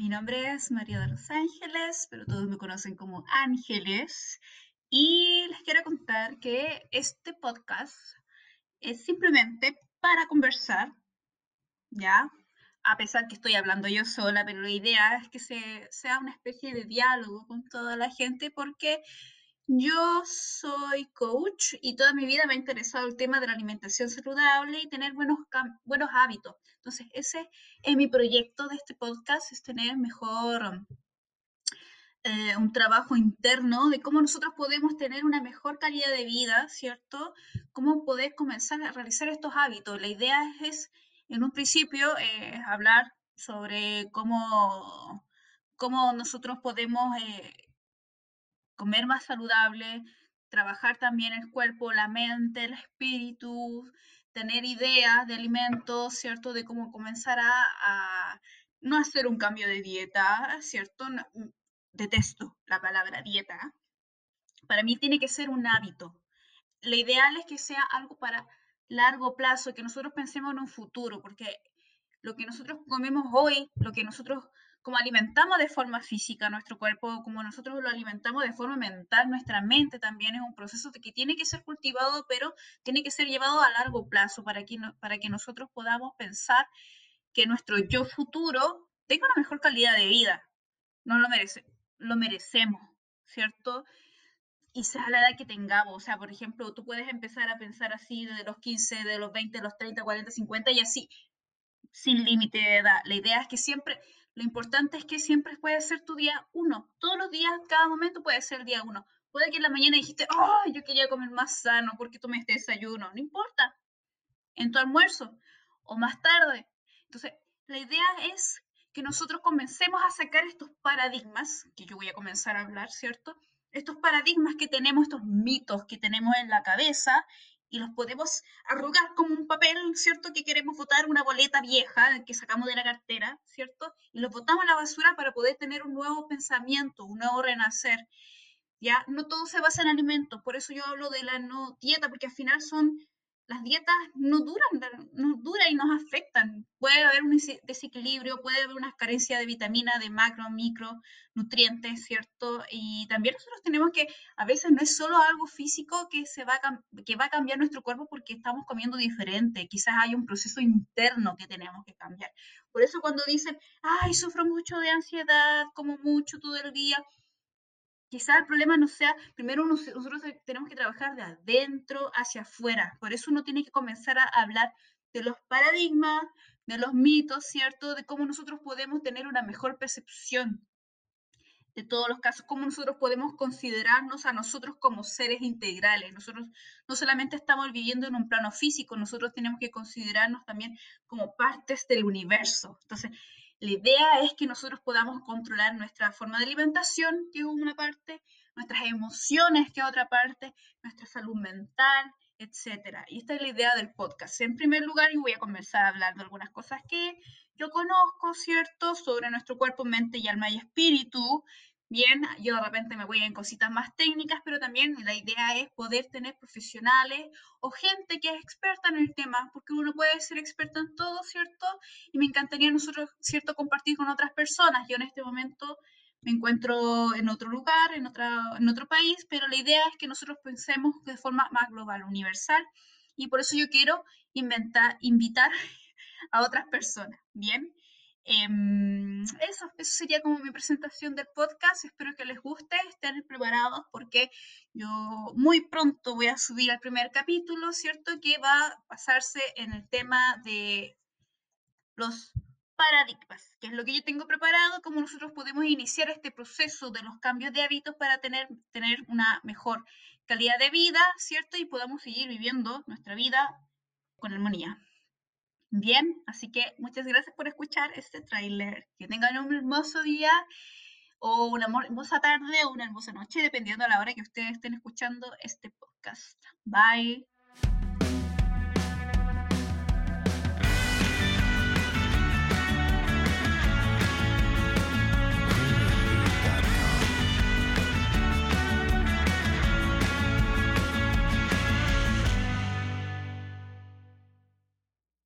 mi nombre es María de los Ángeles, pero todos me conocen como Ángeles. Y les quiero contar que este podcast es simplemente para conversar, ¿ya? A pesar que estoy hablando yo sola, pero la idea es que se, sea una especie de diálogo con toda la gente porque yo soy coach y toda mi vida me ha interesado el tema de la alimentación saludable y tener buenos, buenos hábitos. Entonces, ese es mi proyecto de este podcast, es tener mejor eh, un trabajo interno de cómo nosotros podemos tener una mejor calidad de vida, ¿cierto? Cómo poder comenzar a realizar estos hábitos. La idea es, en un principio, eh, hablar sobre cómo, cómo nosotros podemos... Eh, comer más saludable, trabajar también el cuerpo, la mente, el espíritu, tener ideas de alimentos, ¿cierto? De cómo comenzar a, no hacer un cambio de dieta, ¿cierto? Mm, detesto la palabra dieta. Para mí tiene que ser un hábito. Lo ideal es que sea algo para largo plazo, que nosotros pensemos en un futuro, porque lo que nosotros comemos hoy, lo que nosotros como alimentamos de forma física nuestro cuerpo, como nosotros lo alimentamos de forma mental, nuestra mente también es un proceso que tiene que ser cultivado, pero tiene que ser llevado a largo plazo para que, para que nosotros podamos pensar que nuestro yo futuro tenga una mejor calidad de vida. No lo merece, lo merecemos, ¿cierto? Y sea la edad que tengamos, o sea, por ejemplo, tú puedes empezar a pensar así de los 15, de los 20, de los 30, 40, 50 y así, sin límite de edad. La idea es que siempre lo importante es que siempre puede ser tu día uno. Todos los días, cada momento puede ser el día uno. Puede que en la mañana dijiste, oh, yo quería comer más sano porque tomé este desayuno. No importa. En tu almuerzo o más tarde. Entonces, la idea es que nosotros comencemos a sacar estos paradigmas, que yo voy a comenzar a hablar, ¿cierto? Estos paradigmas que tenemos, estos mitos que tenemos en la cabeza y los podemos arrugar como un papel, ¿cierto? Que queremos votar una boleta vieja que sacamos de la cartera, ¿cierto? Y los botamos a la basura para poder tener un nuevo pensamiento, un nuevo renacer. Ya, no todo se basa en alimentos, por eso yo hablo de la no dieta, porque al final son las dietas no duran, no duran y nos afectan. Puede haber un desequilibrio, puede haber una carencia de vitamina, de macro, micro, nutrientes, ¿cierto? Y también nosotros tenemos que, a veces no es solo algo físico que, se va, a, que va a cambiar nuestro cuerpo porque estamos comiendo diferente, quizás hay un proceso interno que tenemos que cambiar. Por eso cuando dicen, ay, sufro mucho de ansiedad, como mucho todo el día, quizá el problema no sea, primero nosotros tenemos que trabajar de adentro hacia afuera. Por eso uno tiene que comenzar a hablar de los paradigmas, de los mitos, ¿cierto? De cómo nosotros podemos tener una mejor percepción de todos los casos, cómo nosotros podemos considerarnos a nosotros como seres integrales. Nosotros no solamente estamos viviendo en un plano físico, nosotros tenemos que considerarnos también como partes del universo. Entonces, la idea es que nosotros podamos controlar nuestra forma de alimentación, que es una parte, nuestras emociones, que es otra parte, nuestra salud mental, etc. Y esta es la idea del podcast. En primer lugar, yo voy a comenzar a hablar de algunas cosas que yo conozco, ¿cierto?, sobre nuestro cuerpo, mente y alma y espíritu, Bien, yo de repente me voy en cositas más técnicas, pero también la idea es poder tener profesionales o gente que es experta en el tema, porque uno puede ser experto en todo, ¿cierto? Y me encantaría nosotros, ¿cierto?, compartir con otras personas. Yo en este momento me encuentro en otro lugar, en, otra, en otro país, pero la idea es que nosotros pensemos de forma más global, universal, y por eso yo quiero inventar, invitar a otras personas, ¿bien? Em, eso, eso sería como mi presentación del podcast. Espero que les guste, estén preparados porque yo muy pronto voy a subir al primer capítulo, ¿cierto? Que va a pasarse en el tema de los paradigmas, que es lo que yo tengo preparado, cómo nosotros podemos iniciar este proceso de los cambios de hábitos para tener, tener una mejor calidad de vida, ¿cierto? Y podamos seguir viviendo nuestra vida con armonía. Bien, así que muchas gracias por escuchar este tráiler. Que tengan un hermoso día o una hermosa tarde o una hermosa noche, dependiendo de la hora que ustedes estén escuchando este podcast. Bye.